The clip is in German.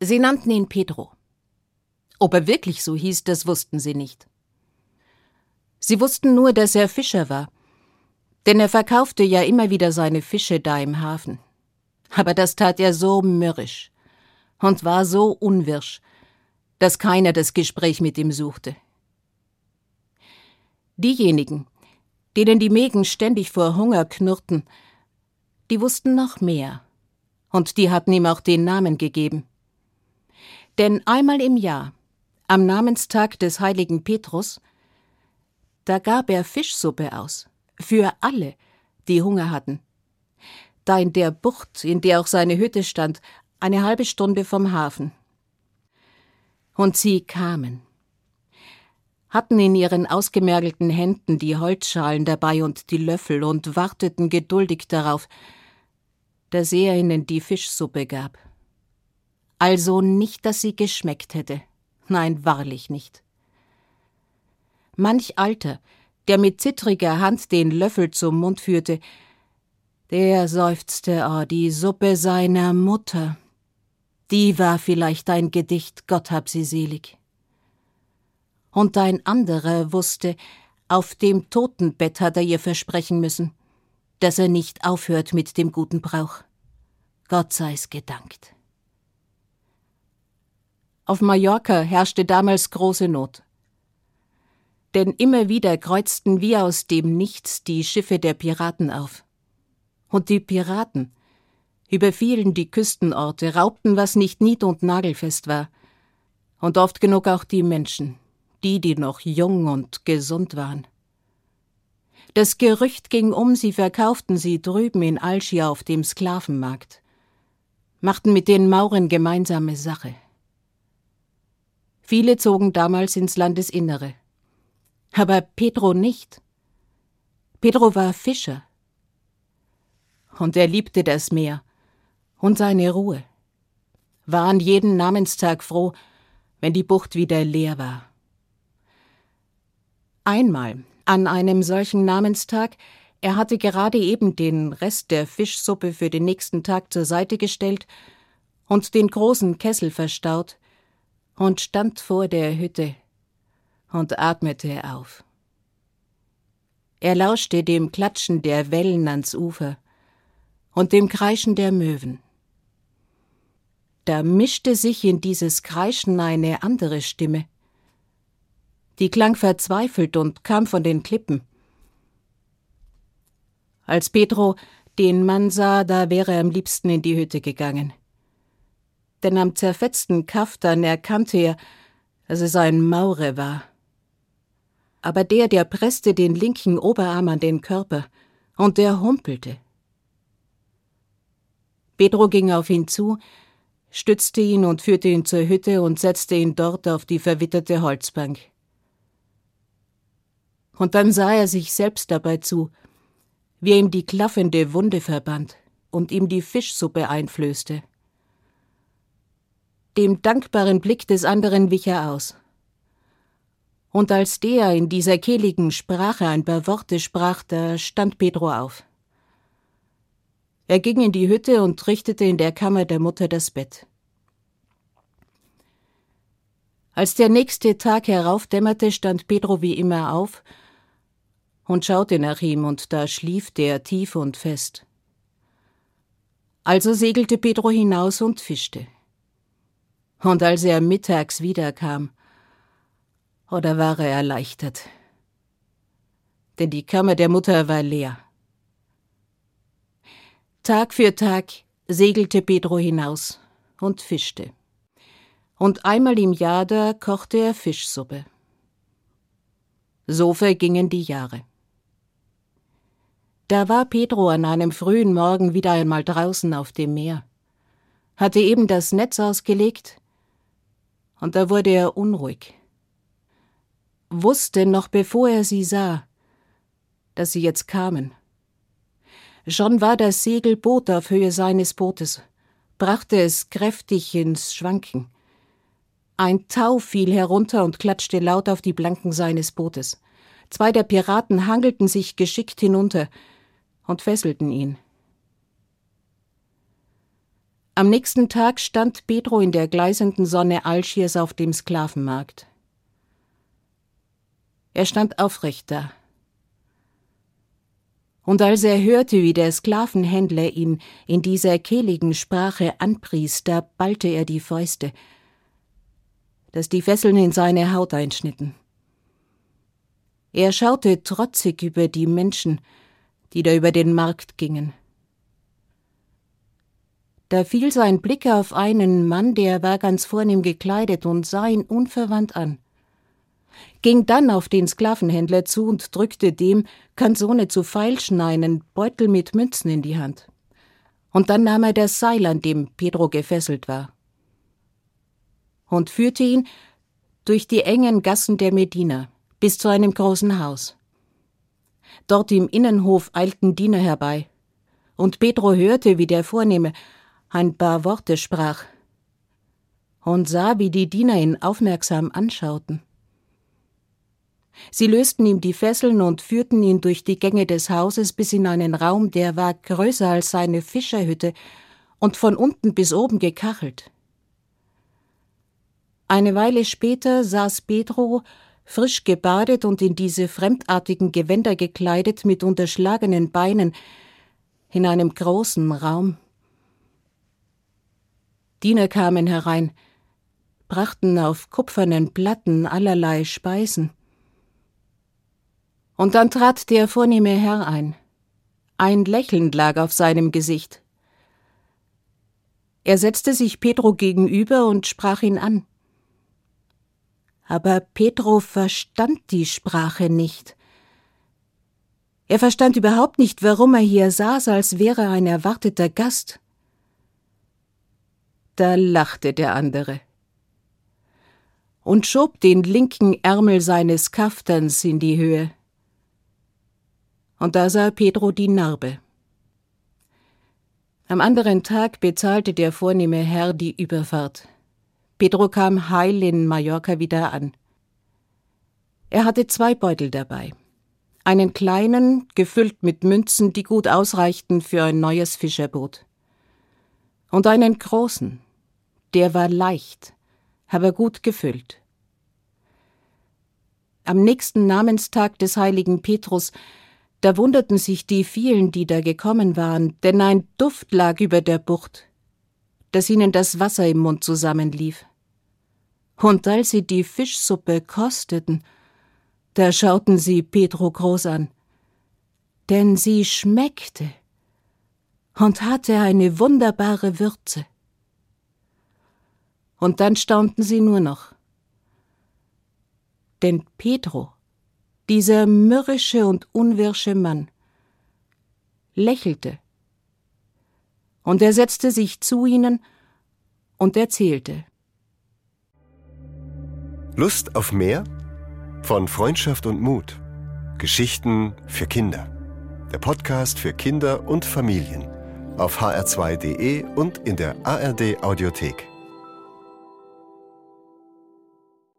Sie nannten ihn Pedro. Ob er wirklich so hieß, das wussten sie nicht. Sie wussten nur, dass er Fischer war, denn er verkaufte ja immer wieder seine Fische da im Hafen. Aber das tat er so mürrisch und war so unwirsch, dass keiner das Gespräch mit ihm suchte. Diejenigen, denen die Mägen ständig vor Hunger knurrten, die wussten noch mehr, und die hatten ihm auch den Namen gegeben. Denn einmal im Jahr, am Namenstag des heiligen Petrus, da gab er Fischsuppe aus, für alle, die Hunger hatten. Da in der Bucht, in der auch seine Hütte stand, eine halbe Stunde vom Hafen. Und sie kamen, hatten in ihren ausgemergelten Händen die Holzschalen dabei und die Löffel und warteten geduldig darauf, dass er ihnen die Fischsuppe gab. Also nicht, dass sie geschmeckt hätte. Nein, wahrlich nicht. Manch Alter, der mit zittriger Hand den Löffel zum Mund führte, der seufzte, oh, die Suppe seiner Mutter. Die war vielleicht ein Gedicht, Gott hab sie selig. Und ein anderer wusste, auf dem Totenbett hat er ihr versprechen müssen, dass er nicht aufhört mit dem guten Brauch. Gott sei's gedankt. Auf Mallorca herrschte damals große Not. Denn immer wieder kreuzten wie aus dem Nichts die Schiffe der Piraten auf. Und die Piraten überfielen die Küstenorte, raubten, was nicht nied- und nagelfest war, und oft genug auch die Menschen, die, die noch jung und gesund waren. Das Gerücht ging um, sie verkauften sie drüben in Algier auf dem Sklavenmarkt, machten mit den Mauren gemeinsame Sache. Viele zogen damals ins Landesinnere. Aber Pedro nicht. Pedro war Fischer. Und er liebte das Meer und seine Ruhe. War an jeden Namenstag froh, wenn die Bucht wieder leer war. Einmal, an einem solchen Namenstag, er hatte gerade eben den Rest der Fischsuppe für den nächsten Tag zur Seite gestellt und den großen Kessel verstaut und stand vor der Hütte und atmete auf. Er lauschte dem Klatschen der Wellen ans Ufer und dem Kreischen der Möwen. Da mischte sich in dieses Kreischen eine andere Stimme – die klang verzweifelt und kam von den Klippen. Als Pedro den Mann sah, da wäre er am liebsten in die Hütte gegangen. Denn am zerfetzten Kaftan erkannte er, dass es ein Maure war. Aber der, der presste den linken Oberarm an den Körper, und der humpelte. Pedro ging auf ihn zu, stützte ihn und führte ihn zur Hütte und setzte ihn dort auf die verwitterte Holzbank und dann sah er sich selbst dabei zu, wie er ihm die klaffende Wunde verband und ihm die Fischsuppe einflößte. Dem dankbaren Blick des anderen wich er aus. Und als der in dieser kehligen Sprache ein paar Worte sprach, da stand Pedro auf. Er ging in die Hütte und richtete in der Kammer der Mutter das Bett. Als der nächste Tag heraufdämmerte, stand Pedro wie immer auf und schaute nach ihm, und da schlief der tief und fest. Also segelte Pedro hinaus und fischte. Und als er mittags wiederkam, oder war er erleichtert, denn die Kammer der Mutter war leer. Tag für Tag segelte Pedro hinaus und fischte. Und einmal im Jahr da kochte er Fischsuppe. So vergingen die Jahre. Da war Pedro an einem frühen Morgen wieder einmal draußen auf dem Meer, hatte eben das Netz ausgelegt, und da wurde er unruhig. Wusste noch bevor er sie sah, dass sie jetzt kamen. Schon war das Segelboot auf Höhe seines Bootes, brachte es kräftig ins Schwanken. Ein Tau fiel herunter und klatschte laut auf die Planken seines Bootes. Zwei der Piraten hangelten sich geschickt hinunter, und fesselten ihn. Am nächsten Tag stand Pedro in der gleißenden Sonne Alschiers auf dem Sklavenmarkt. Er stand aufrecht da. Und als er hörte, wie der Sklavenhändler ihn in dieser kehligen Sprache anpries, da ballte er die Fäuste, dass die Fesseln in seine Haut einschnitten. Er schaute trotzig über die Menschen, die da über den Markt gingen. Da fiel sein Blick auf einen Mann, der war ganz vornehm gekleidet und sah ihn unverwandt an, ging dann auf den Sklavenhändler zu und drückte dem, ganz ohne zu feilschen, einen Beutel mit Münzen in die Hand. Und dann nahm er das Seil, an dem Pedro gefesselt war, und führte ihn durch die engen Gassen der Medina bis zu einem großen Haus. Dort im Innenhof eilten Diener herbei, und Pedro hörte, wie der Vornehme ein paar Worte sprach und sah, wie die Diener ihn aufmerksam anschauten. Sie lösten ihm die Fesseln und führten ihn durch die Gänge des Hauses bis in einen Raum, der war größer als seine Fischerhütte und von unten bis oben gekachelt. Eine Weile später saß Pedro, frisch gebadet und in diese fremdartigen Gewänder gekleidet, mit unterschlagenen Beinen, in einem großen Raum. Diener kamen herein, brachten auf kupfernen Platten allerlei Speisen. Und dann trat der vornehme Herr ein. Ein Lächeln lag auf seinem Gesicht. Er setzte sich Pedro gegenüber und sprach ihn an. Aber Pedro verstand die Sprache nicht. Er verstand überhaupt nicht, warum er hier saß, als wäre ein erwarteter Gast. Da lachte der andere und schob den linken Ärmel seines Kaftans in die Höhe. Und da sah Pedro die Narbe. Am anderen Tag bezahlte der vornehme Herr die Überfahrt. Pedro kam heil in Mallorca wieder an. Er hatte zwei Beutel dabei. Einen kleinen, gefüllt mit Münzen, die gut ausreichten für ein neues Fischerboot. Und einen großen, der war leicht, aber gut gefüllt. Am nächsten Namenstag des heiligen Petrus, da wunderten sich die vielen, die da gekommen waren, denn ein Duft lag über der Bucht, dass ihnen das Wasser im Mund zusammenlief. Und als sie die Fischsuppe kosteten, da schauten sie Petro groß an, denn sie schmeckte und hatte eine wunderbare Würze und dann staunten sie nur noch. Denn Pedro, dieser mürrische und unwirsche Mann, lächelte, und er setzte sich zu ihnen und erzählte. Lust auf mehr? Von Freundschaft und Mut. Geschichten für Kinder. Der Podcast für Kinder und Familien. Auf hr2.de und in der ARD Audiothek.